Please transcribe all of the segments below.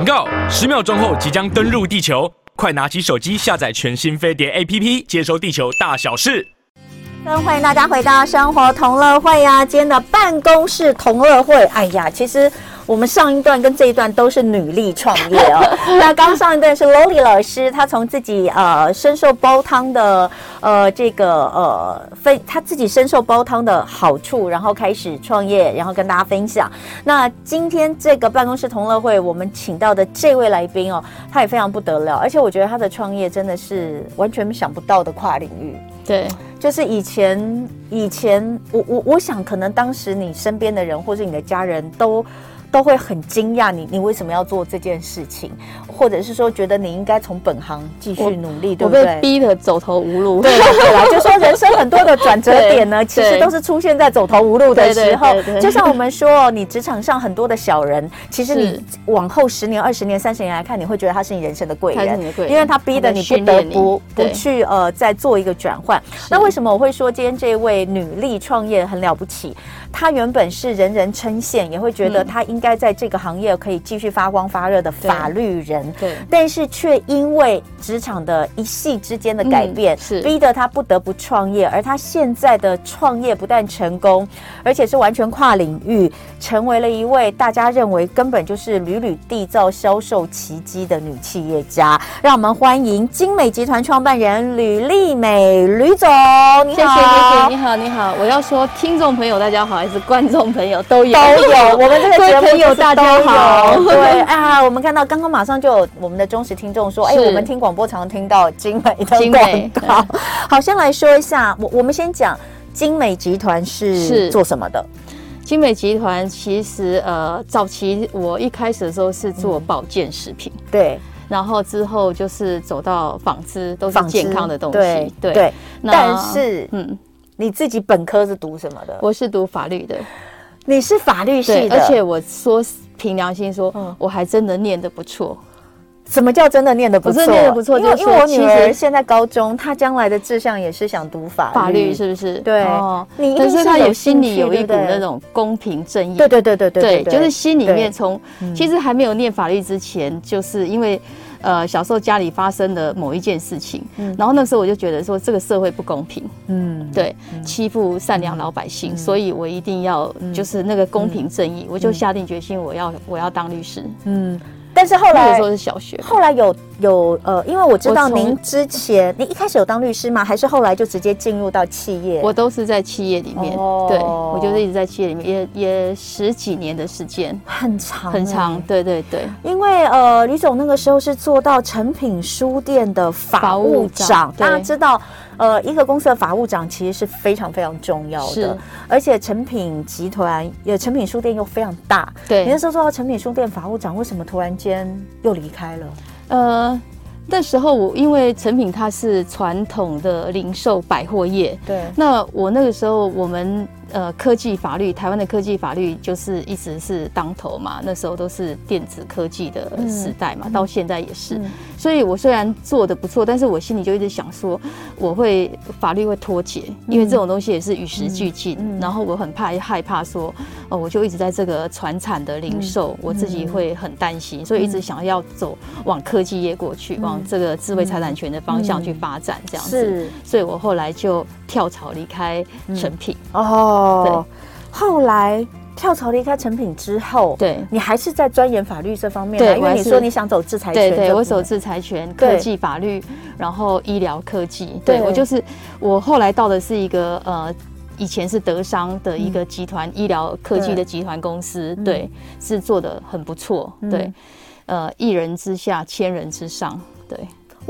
警告！十秒钟后即将登陆地球，快拿起手机下载全新飞碟 APP，接收地球大小事。欢迎大家回到生活同乐会呀、今天的办公室同乐会，哎呀，其实我们上一段跟这一段都是女力创业哦。那刚上一段是 Loli 老师，她从自己呃深受煲汤的呃这个呃分，她自己深受煲汤的好处，然后开始创业，然后跟大家分享。那今天这个办公室同乐会，我们请到的这位来宾哦，他也非常不得了，而且我觉得他的创业真的是完全想不到的跨领域。对，就是以前，以前我我我想，可能当时你身边的人或是你的家人都。都会很惊讶你，你为什么要做这件事情，或者是说觉得你应该从本行继续努力，对不对？我被逼得走投无路。对对啦，就说人生很多的转折点呢，其实都是出现在走投无路的时候。就像我们说，你职场上很多的小人，其实你往后十年、二十年、三十年来看，你会觉得他是你人生的贵人，因为他逼得你不得不不去呃再做一个转换。那为什么我会说今天这位女力创业很了不起？她原本是人人称羡，也会觉得他应。该在这个行业可以继续发光发热的法律人，对，对，但是却因为职场的一系之间的改变，嗯、是逼得他不得不创业。而他现在的创业不但成功，而且是完全跨领域，成为了一位大家认为根本就是屡屡缔造销售奇迹的女企业家。让我们欢迎精美集团创办人吕丽美吕总，你好，谢谢谢谢，你好你好。我要说，听众朋友大家好，还是观众朋友都有。都有，我们这个 节目。朋友大家好，对啊，我们看到刚刚马上就有我们的忠实听众说，哎，我们听广播常听到精美的广告。好，先来说一下，我我们先讲精美集团是做什么的？精美集团其实呃，早期我一开始的时候是做保健食品，嗯、对，然后之后就是走到纺织，都是健康的东西，对。对。但是，嗯，你自己本科是读什么的？我是读法律的。你是法律系的，而且我说凭良心说，嗯，我还真的念得不错。什么叫真的念得不错？念得不错，就是因为我女儿现在高中，她将来的志向也是想读法律，法律是不是？对，哦，你可是她有心里有一股那种公平正义。对对对对对，对，就是心里面从其实还没有念法律之前，就是因为。呃，小时候家里发生的某一件事情，嗯，然后那时候我就觉得说这个社会不公平，嗯，对，欺负善良老百姓，所以我一定要就是那个公平正义，我就下定决心我要我要当律师，嗯。但是后来，说是小学，后来有有呃，因为我知道您之前，你一开始有当律师吗？还是后来就直接进入到企业？我都是在企业里面，哦、对，我就是一直在企业里面，也也十几年的时间，很长很长，对对对。因为呃，李总那个时候是做到成品书店的法务长，务长大家知道。呃，一个公司的法务长其实是非常非常重要的，是而且成品集团也成品书店又非常大。对，你那时候说到成品书店法务长，为什么突然间又离开了？呃，那时候我因为成品它是传统的零售百货业，对，那我那个时候我们。呃，科技法律，台湾的科技法律就是一直是当头嘛。那时候都是电子科技的时代嘛，嗯、到现在也是。嗯、所以我虽然做的不错，但是我心里就一直想说，我会法律会脱节，因为这种东西也是与时俱进。然后我很怕害怕说，哦，我就一直在这个传产的零售，嗯、我自己会很担心，所以一直想要走往科技业过去，嗯、往这个智慧财产权的方向去发展，这样子。是，所以我后来就跳槽离开成品。嗯、哦。后来跳槽离开成品之后，对。你还是在钻研法律这方面，对，因为你说你想走制裁权，对对，我走制裁权、科技法律，然后医疗科技，对。我就是我后来到的是一个呃，以前是德商的一个集团，医疗科技的集团公司，对，是做的很不错，对，呃，一人之下，千人之上，对。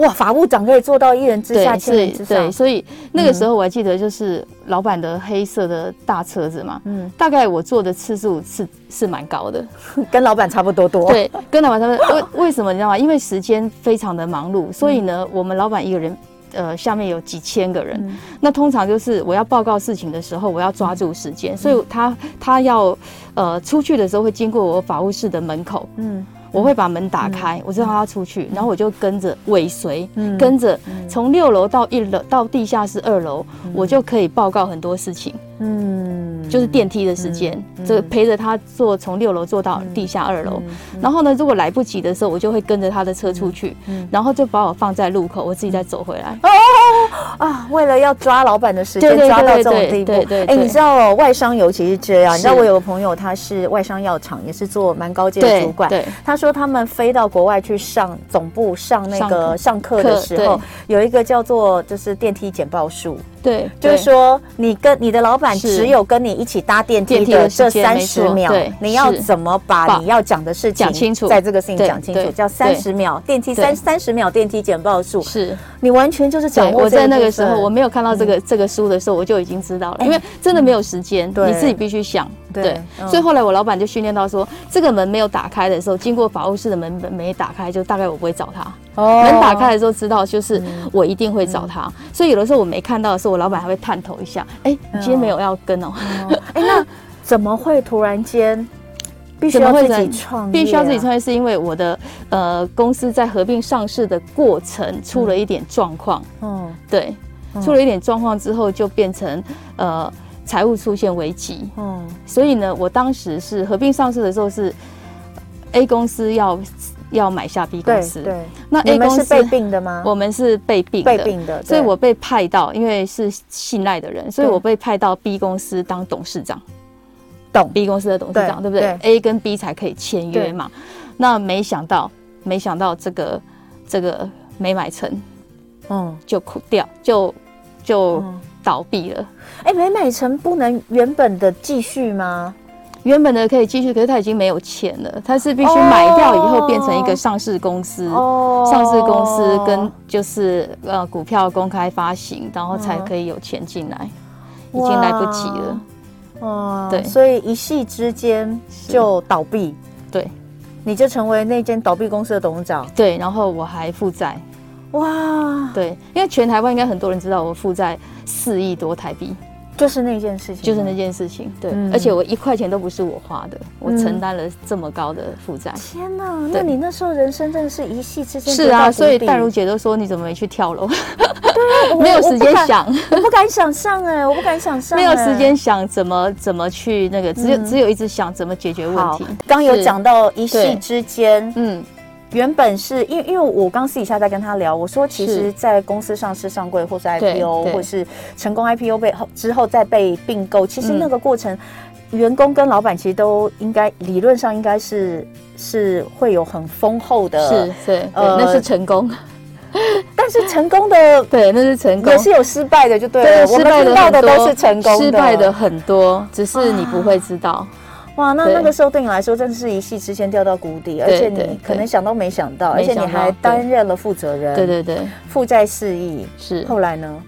哇，法务长可以做到一人之下，千人之上。对，所以那个时候我还记得，就是老板的黑色的大车子嘛，嗯，大概我坐的次数是是蛮高的，跟老板差不多多。对，跟老板差不多。为为什么你知道吗？因为时间非常的忙碌，所以呢，我们老板一个人，呃，下面有几千个人，那通常就是我要报告事情的时候，我要抓住时间，所以他他要呃出去的时候会经过我法务室的门口，嗯。我会把门打开，嗯、我知道他要出去，嗯、然后我就跟着尾随，嗯、跟着从六楼到一楼到地下室二楼，嗯、我就可以报告很多事情。嗯，就是电梯的时间，这个陪着他坐从六楼坐到地下二楼。然后呢，如果来不及的时候，我就会跟着他的车出去，然后就把我放在路口，我自己再走回来。哦啊，为了要抓老板的时间，抓到这种地步。对对。哎，你知道外商尤其是这样。你知道我有个朋友，他是外商药厂，也是做蛮高阶的主管。对。他说他们飞到国外去上总部上那个上课的时候，有一个叫做就是电梯简报术。对，就是说你跟你的老板只有跟你一起搭电梯的这三十秒，你要怎么把你要讲的事情讲清楚，在这个事情讲清楚，叫三十秒电梯三三十秒电梯简报术。是。你完全就是掌握。我在那个时候我没有看到这个这个书的时候，我就已经知道了，因为真的没有时间，你自己必须想。对，所以后来我老板就训练到说，这个门没有打开的时候，经过法务室的门没打开，就大概我不会找他。哦，门打开的时候知道就是我一定会找他。所以有的时候我没看到的时候，我老板还会探头一下，哎，你今天没有要跟哦？哎，那怎么会突然间必须要自己创业？必须要自己创业，是因为我的呃公司在合并上市的过程出了一点状况。嗯，对，出了一点状况之后，就变成呃。财务出现危机，嗯，所以呢，我当时是合并上市的时候是 A 公司要要买下 B 公司，对，那 A 公司是被并的吗？我们是被并被并的，所以我被派到，因为是信赖的人，所以我被派到 B 公司当董事长，懂 B 公司的董事长，对不对？A 跟 B 才可以签约嘛。那没想到，没想到这个这个没买成，嗯，就哭掉，就就。倒闭了，哎，没买成不能原本的继续吗？原本的可以继续，可是他已经没有钱了，他是必须买掉以后变成一个上市公司，哦、上市公司跟就是呃股票公开发行，然后才可以有钱进来，嗯、已经来不及了。哦，对，所以一夕之间就倒闭，对，你就成为那间倒闭公司的董事长，对，然后我还负债。哇，对，因为全台湾应该很多人知道我负债四亿多台币，就是那件事情，就是那件事情，对，嗯、而且我一块钱都不是我花的，我承担了这么高的负债。天哪，那你那时候人生真的是一夕之间。是啊，所以淡如姐都说你怎么没去跳楼？对啊，没有时间想，我不敢想象哎，我不敢想象，没有时间想怎么怎么去那个，只有只有一直想怎么解决问题。刚有讲到一夕之间，嗯。原本是因为因为我刚私底下在跟他聊，我说其实，在公司上市上柜或是 IPO，或是成功 IPO 被后之后再被并购，其实那个过程，员工跟老板其实都应该理论上应该是是会有很丰厚的，是是呃那是成功，但是成功的 对那是成功，也是有失败的，就对了，我们知道的都是成功，失败的很多，只是你不会知道。哇，那那个时候对你来说真的是一夕之间掉到谷底，而且你可能想都没想到，而且你还担任了负责人，对对对，负债四亿，是。后来呢？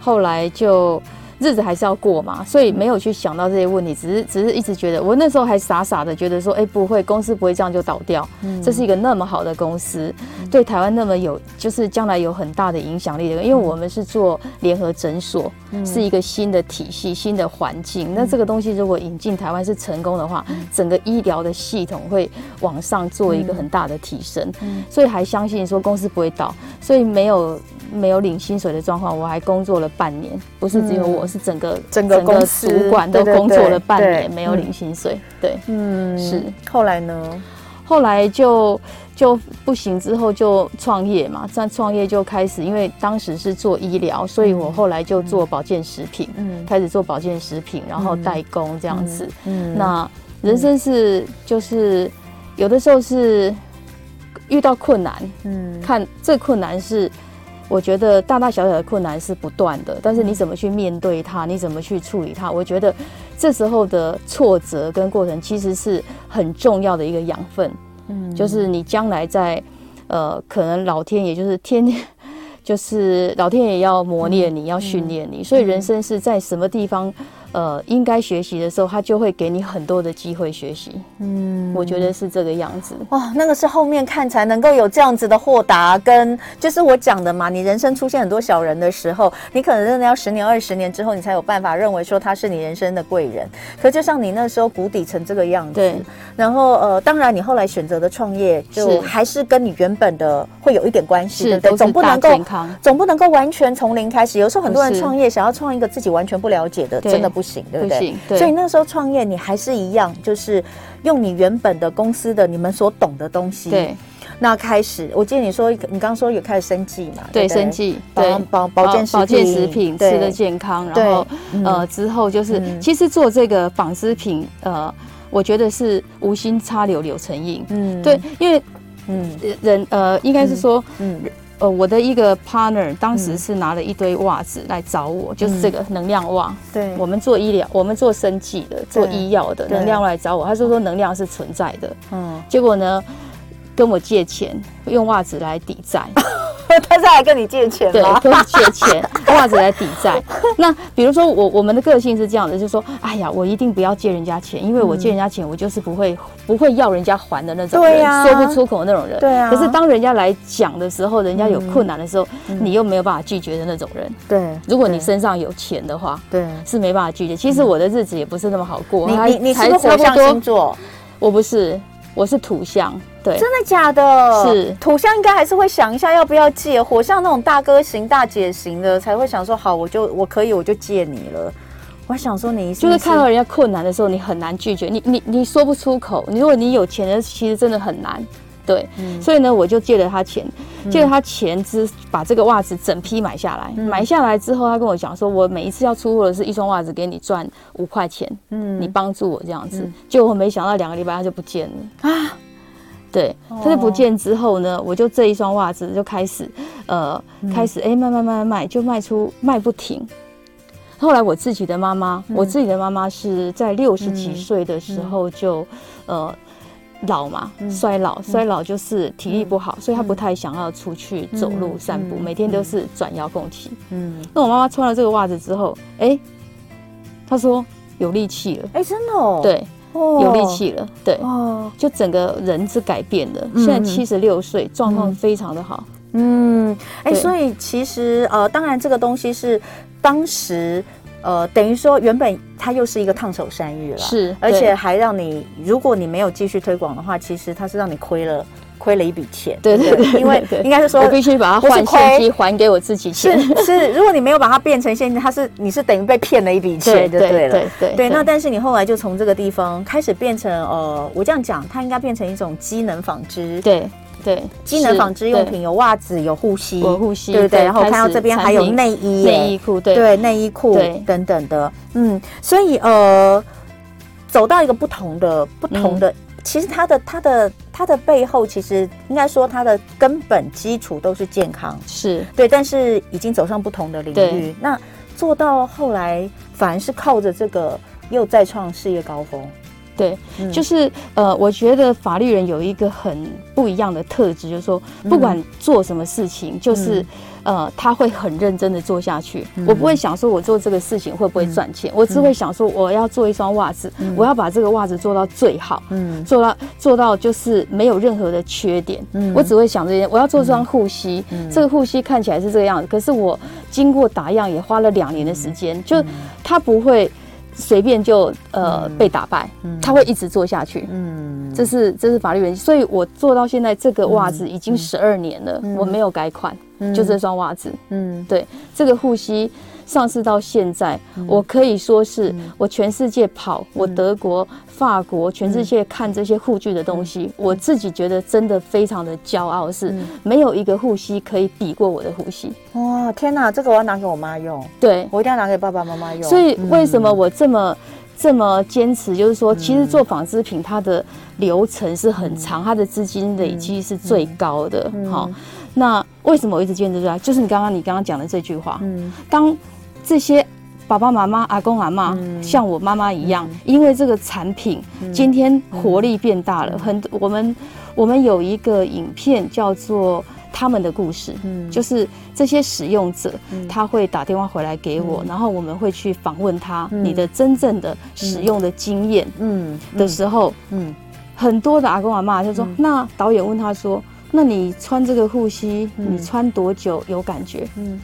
后来就。日子还是要过嘛，所以没有去想到这些问题，只是只是一直觉得，我那时候还傻傻的觉得说，哎，不会，公司不会这样就倒掉，这是一个那么好的公司，对台湾那么有，就是将来有很大的影响力的，因为我们是做联合诊所，是一个新的体系、新的环境，那这个东西如果引进台湾是成功的话，整个医疗的系统会往上做一个很大的提升，所以还相信说公司不会倒，所以没有。没有领薪水的状况，我还工作了半年，不是只有我，是整个整个公司主管都工作了半年，没有领薪水。对，嗯，是。后来呢？后来就就不行，之后就创业嘛。在创业就开始，因为当时是做医疗，所以我后来就做保健食品，嗯，开始做保健食品，然后代工这样子。嗯，那人生是就是有的时候是遇到困难，嗯，看最困难是。我觉得大大小小的困难是不断的，但是你怎么去面对它，你怎么去处理它？我觉得这时候的挫折跟过程其实是很重要的一个养分，嗯，就是你将来在呃，可能老天也就是天天，就是老天爷要磨练你，要训练你，所以人生是在什么地方？呃，应该学习的时候，他就会给你很多的机会学习。嗯，我觉得是这个样子。哇，那个是后面看才能够有这样子的豁达，跟就是我讲的嘛。你人生出现很多小人的时候，你可能真的要十年、二十年之后，你才有办法认为说他是你人生的贵人。可就像你那时候谷底成这个样子，对。然后呃，当然你后来选择的创业，就还是跟你原本的会有一点关系，对不对？总不能够总不能够完全从零开始。有时候很多人创业想要创一个自己完全不了解的，真的不。不行，对不对？不行。对。所以那时候创业，你还是一样，就是用你原本的公司的你们所懂的东西。对。那开始，我记得你说，你刚刚说有开始生计嘛？对，生计，保保保健食品吃的健康，然后呃之后就是，其实做这个纺织品，呃，我觉得是无心插柳柳成荫。嗯，对，因为嗯人呃应该是说嗯呃我的一个 partner 当时是拿了一堆袜子来找我，就是这个能量袜。对，我们做医疗，我们做生计的，做医药的，能量来找我，他说说能量是存在的。嗯，结果呢？跟我借钱，用袜子来抵债，他是来跟你借钱吗？对，跟我借钱，袜子来抵债。那比如说我我们的个性是这样的，就是说，哎呀，我一定不要借人家钱，因为我借人家钱，我就是不会不会要人家还的那种人，说不出口的那种人。对啊。可是当人家来讲的时候，人家有困难的时候，你又没有办法拒绝的那种人。对。如果你身上有钱的话，对，是没办法拒绝。其实我的日子也不是那么好过。你你你是不是火象星座？我不是。我是土象，对，真的假的？是土象，应该还是会想一下要不要借。火象那种大哥型、大姐型的，才会想说好，我就我可以，我就借你了。我想说你，就是看到人家困难的时候，你很难拒绝，你你你说不出口。你如果你有钱的，其实真的很难。对，嗯、所以呢，我就借了他钱，借了他钱之把这个袜子整批买下来。嗯、买下来之后，他跟我讲说，我每一次要出货的是一双袜子，给你赚五块钱。嗯，你帮助我这样子，结果我没想到两个礼拜他就不见了啊。对，他就不见之后呢，我就这一双袜子就开始，呃，嗯、开始哎，慢慢慢慢卖，就卖出卖不停。后来我自己的妈妈，嗯、我自己的妈妈是在六十几岁的时候就，嗯、呃。老嘛，衰老，衰老就是体力不好，所以他不太想要出去走路散步，每天都是转遥控器。嗯，那我妈妈穿了这个袜子之后，哎，她说有力气了。哎，真的哦。对，有力气了。对，哦，就整个人是改变的。现在七十六岁，状况非常的好。嗯，哎，所以其实呃，当然这个东西是当时。呃，等于说原本它又是一个烫手山芋了，是，而且还让你，如果你没有继续推广的话，其实它是让你亏了，亏了一笔钱。对对对，因为应该是说，我必须把它换现金还给我自己钱。是是，如果你没有把它变成现金，它是你是等于被骗了一笔钱，对对对对对。对，那但是你后来就从这个地方开始变成，呃，我这样讲，它应该变成一种机能纺织。对。对，机能纺织用品有袜子，有护膝，有护膝，对不对？然后看到这边还有内衣、内衣裤，对。对，内衣裤等等的，嗯，所以呃，走到一个不同的、不同的，其实它的、它的、它的背后，其实应该说它的根本基础都是健康，是。对，但是已经走上不同的领域，那做到后来反而是靠着这个又再创事业高峰。对，就是呃，我觉得法律人有一个很不一样的特质，就是说，不管做什么事情，就是呃，他会很认真的做下去。我不会想说我做这个事情会不会赚钱，我只会想说我要做一双袜子，我要把这个袜子做到最好，嗯，做到做到就是没有任何的缺点。我只会想这些，我要做这双护膝，这个护膝看起来是这个样子，可是我经过打样也花了两年的时间，就它不会。随便就呃被打败，他会一直做下去。嗯，这是这是法律原因，所以我做到现在这个袜子已经十二年了，我没有改款，就这双袜子。嗯，对，这个护膝。上市到现在，我可以说是我全世界跑，我德国、法国，全世界看这些护具的东西，我自己觉得真的非常的骄傲，是没有一个护膝可以比过我的护膝。哇，天哪，这个我要拿给我妈用，对，我一定要拿给爸爸妈妈用。所以为什么我这么这么坚持？就是说，其实做纺织品它的流程是很长，它的资金累积是最高的。好，那为什么我一直坚持这样？就是你刚刚你刚刚讲的这句话，嗯，当。这些爸爸妈妈、阿公阿嬷，像我妈妈一样，因为这个产品今天活力变大了。很，我们我们有一个影片叫做《他们的故事》，嗯。就是这些使用者他会打电话回来给我，然后我们会去访问他，你的真正的使用的经验，嗯，的时候，嗯，很多的阿公阿妈就说，那导演问他说，那你穿这个护膝，你穿多久有感觉？嗯，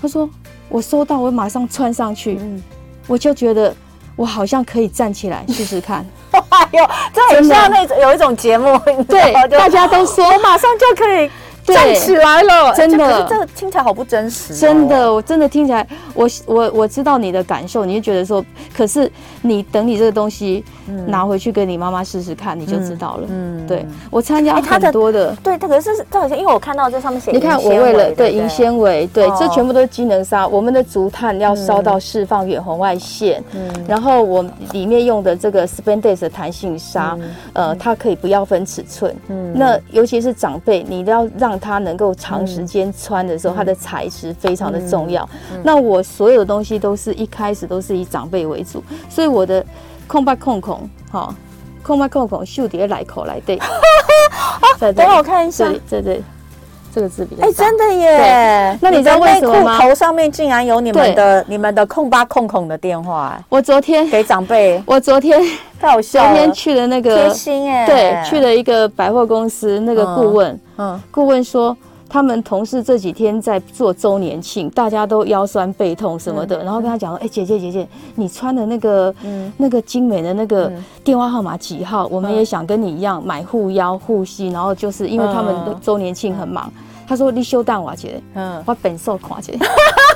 他说。我收到，我马上穿上去，嗯，我就觉得我好像可以站起来 试试看。哎呦，这很像那种有一种节目，对，大家都说 我马上就可以站起来了，真的，这个听起来好不真实。真的，我真的听起来，我我我知道你的感受，你就觉得说，可是你等你这个东西拿回去给你妈妈试试看，你就知道了。嗯，对，我参加很多的，对，它可是这好像因为我看到这上面写，你看我为了对银纤维，对，这全部都是机能纱，我们的竹炭要烧到释放远红外线，嗯，然后我里面用的这个 spandex 的弹性纱，呃，它可以不要分尺寸，嗯，那尤其是长辈，你要让它能够长时间穿的时候，它的材质非常的重要。那我所有的东西都是一开始都是以长辈为主，所以我的空白空空，哈，空白空空，秀蝶来口来对。等我看一下，对对，这个字比较哎，真的耶。那你知道为什么吗？头上面竟然有你们的你们的空八空空的电话。我昨天给长辈，我昨天太好笑了。昨天去了那个贴心哎，对，去了一个百货公司，那个顾问，嗯，顾问说。他们同事这几天在做周年庆，大家都腰酸背痛什么的，然后跟他讲说：“哎，姐姐姐姐，你穿的那个嗯那个精美的那个电话号码几号？我们也想跟你一样买护腰护膝，然后就是因为他们的周年庆很忙。”他说：“你休蛋瓦姐，嗯，我本瘦垮姐。”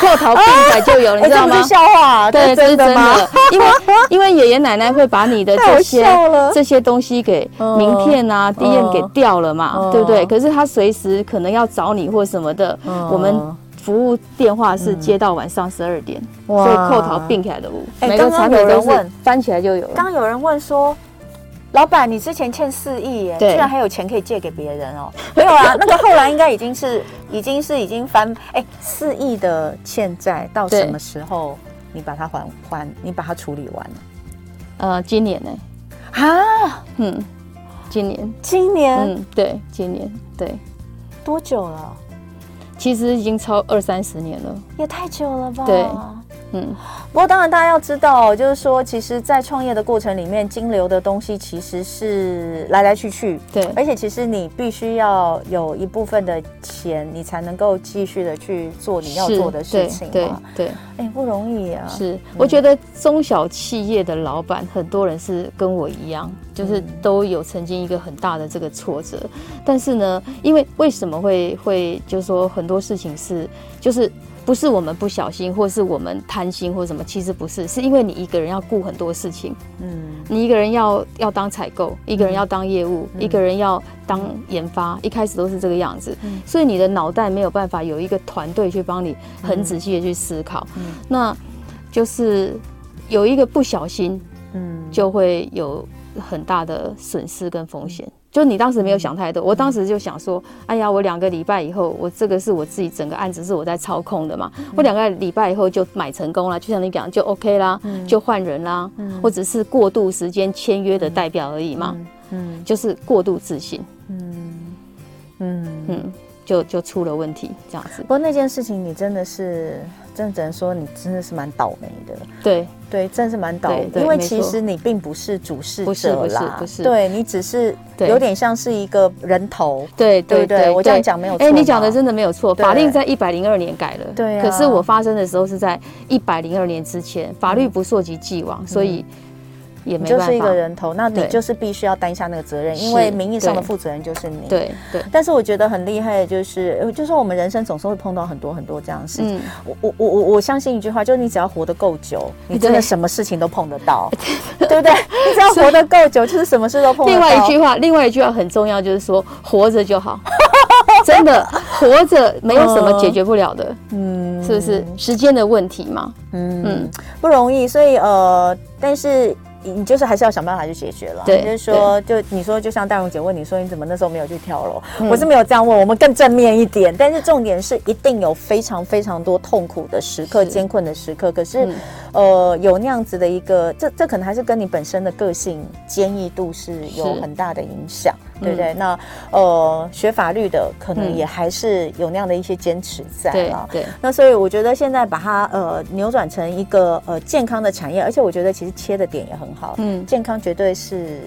扣头并彩就有了，你知道吗？笑话，对，这是真的。因为因为爷爷奶奶会把你的这些这些东西给名片啊、DM 给掉了嘛，对不对？可是他随时可能要找你或什么的，我们服务电话是接到晚上十二点，所以扣头并起来的。每个产品都是翻起来就有刚有人问说。老板，你之前欠四亿耶，居然还有钱可以借给别人哦？没有啊，那个后来应该已经是，已经是已经翻哎，四亿的欠债到什么时候你把它还还，你把它处理完了？呃，今年呢？啊，嗯，今年，今年，嗯，对，今年，对，多久了？其实已经超二三十年了，也太久了吧？对。嗯，不过当然大家要知道，就是说，其实，在创业的过程里面，金流的东西其实是来来去去，对，而且其实你必须要有一部分的钱，你才能够继续的去做你要做的事情嘛，对，哎，不容易啊。是，我觉得中小企业的老板很多人是跟我一样，就是都有曾经一个很大的这个挫折，但是呢，因为为什么会会就是说很多事情是就是。不是我们不小心，或是我们贪心，或什么，其实不是，是因为你一个人要顾很多事情，嗯，你一个人要要当采购，一个人要当业务，一个人要当研发，一开始都是这个样子，所以你的脑袋没有办法有一个团队去帮你很仔细的去思考，那就是有一个不小心，嗯，就会有很大的损失跟风险。就你当时没有想太多，我当时就想说，哎呀，我两个礼拜以后，我这个是我自己整个案子是我在操控的嘛，我两个礼拜以后就买成功了，就像你讲，就 OK 啦，就换人啦，我只是过渡时间签约的代表而已嘛，嗯，就是过度自信，嗯。嗯。嗯，就就出了问题这样子。不过那件事情你真的是。真的只能说你真的是蛮倒霉的，对对，真的是蛮倒霉，因为其实你并不是主事者啦，不是，对你只是有点像是一个人头，对对对，我这样讲没有错，哎，你讲的真的没有错，法令在一百零二年改了，对，可是我发生的时候是在一百零二年之前，法律不溯及既往，所以。也没就是一个人头，那你就是必须要担下那个责任，因为名义上的负责人就是你。对对。但是我觉得很厉害的就是，就是说我们人生总是会碰到很多很多这样的事情。我我我我我相信一句话，就是你只要活得够久，你真的什么事情都碰得到，对不对？你只要活得够久，就是什么事都碰得到。另外一句话，另外一句话很重要，就是说活着就好。真的活着没有什么解决不了的，嗯，是不是时间的问题嘛？嗯嗯，不容易。所以呃，但是。你就是还是要想办法去解决了。对，就是说，就你说，就像大荣姐问你说，你怎么那时候没有去跳楼？嗯、我是没有这样问，我们更正面一点。但是重点是，一定有非常非常多痛苦的时刻、艰困的时刻。可是，嗯、呃，有那样子的一个，这这可能还是跟你本身的个性坚毅度是有很大的影响。对不对？那呃，学法律的可能也还是有那样的一些坚持在啊。对，那所以我觉得现在把它呃扭转成一个呃健康的产业，而且我觉得其实切的点也很好。嗯，健康绝对是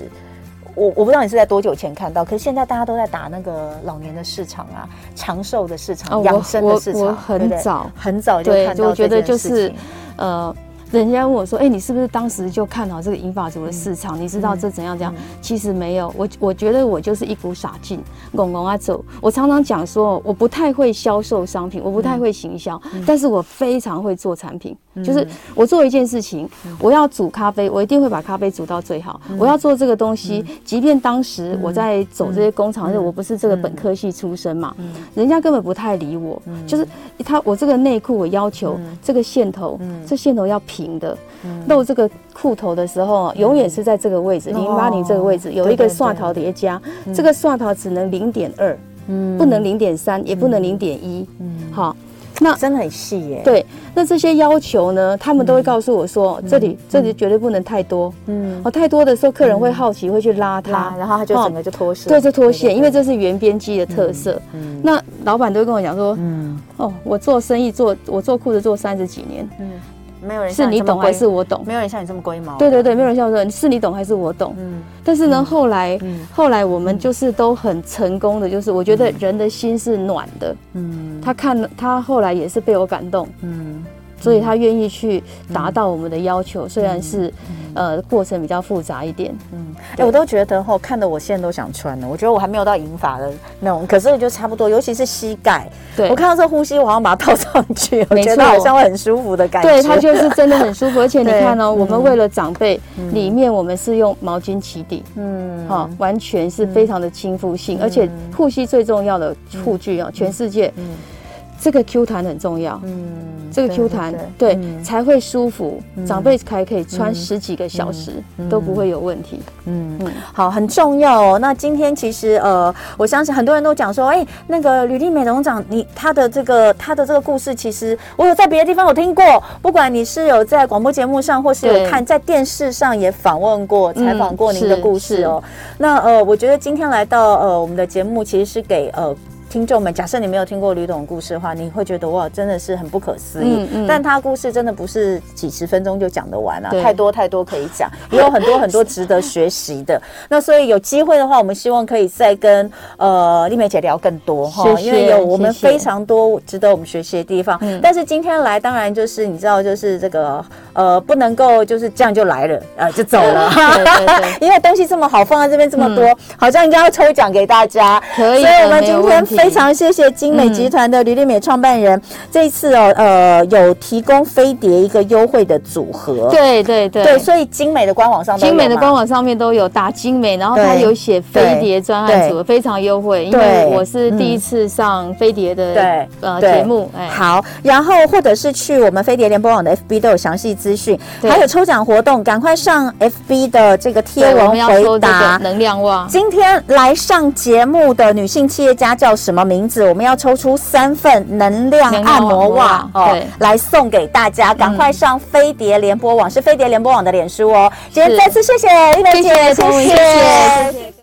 我我不知道你是在多久前看到，可是现在大家都在打那个老年的市场啊，长寿的市场、养生的市场，很早很早就看到。我觉得就是呃。人家问我说：“哎、欸，你是不是当时就看好这个银发族的市场？嗯、你知道这怎样怎样？”其实没有，我我觉得我就是一股傻劲，拱拱啊走。我常常讲说，我不太会销售商品，我不太会行销，嗯、但是我非常会做产品。嗯、就是我做一件事情，我要煮咖啡，我一定会把咖啡煮到最好。嗯、我要做这个东西，嗯、即便当时我在走这些工厂，嗯、我不是这个本科系出身嘛，嗯、人家根本不太理我。嗯、就是他，我这个内裤我要求这个线头，嗯、这线头要平的，嗯、露这个裤头的时候，永远是在这个位置，零八零这个位置有一个蒜头叠加，这个蒜头只能零点二，不能零点三，也不能零点一，好。那真的很细耶。对，那这些要求呢，他们都会告诉我说，这里这里绝对不能太多。嗯，哦，太多的时候，客人会好奇，会去拉它，然后他就整个就脱线。对，就脱线，因为这是原编机的特色。嗯，那老板都会跟我讲说，嗯，哦，我做生意做，我做裤子做三十几年。嗯。没有人是你懂还是我懂？没有人像你这么龟毛。对对对，没有人像我说是你懂还是我懂。嗯。但是呢，后来，后来我们就是都很成功的，就是我觉得人的心是暖的。嗯。他看他后来也是被我感动。嗯。所以他愿意去达到我们的要求，虽然是。呃，过程比较复杂一点。嗯，哎，我都觉得哈，看的我现在都想穿了。我觉得我还没有到银发的那种，可是我觉得差不多，尤其是膝盖。对，我看到这呼吸，我好像把它套上去，我觉得好像会很舒服的感觉。对，它就是真的很舒服。而且你看哦，我们为了长辈，里面我们是用毛巾起底，嗯，好，完全是非常的亲肤性，而且护膝最重要的护具啊，全世界。这个 Q 弹很重要，嗯，这个 Q 弹对才会舒服，长辈才可以穿十几个小时都不会有问题，嗯。嗯，好，很重要哦。那今天其实呃，我相信很多人都讲说，哎，那个吕丽美董事长，你他的这个他的这个故事，其实我有在别的地方有听过，不管你是有在广播节目上，或是有看在电视上也访问过、采访过您的故事哦。那呃，我觉得今天来到呃我们的节目，其实是给呃。听众们，假设你没有听过吕董的故事的话，你会觉得哇，真的是很不可思议。嗯嗯、但他故事真的不是几十分钟就讲得完啊，太多太多可以讲，也有很多很多值得学习的。那所以有机会的话，我们希望可以再跟呃丽梅姐聊更多哈，因为有我们非常多值得我们学习的地方。但是今天来，当然就是你知道，就是这个呃，不能够就是这样就来了，呃，就走了。对 对对，因为东西这么好，放在这边这么多，嗯、好像应该要抽奖给大家。可以，所以我们今天。非常谢谢精美集团的吕丽美创办人，这一次哦，呃，有提供飞碟一个优惠的组合。对对对，对，所以精美的官网上，精美的官网上面都有打精美，然后它有写飞碟专案组合，非常优惠。因为我是第一次上飞碟的对呃节目，哎，好，然后或者是去我们飞碟联播网的 FB 都有详细资讯，还有抽奖活动，赶快上 FB 的这个贴文回答。能量旺，今天来上节目的女性企业家叫什么名字？我们要抽出三份能量按摩袜哦，来送给大家。赶快上飞碟联播网，是飞碟联播网的脸书哦。今天再次谢谢丽梅姐，谢谢。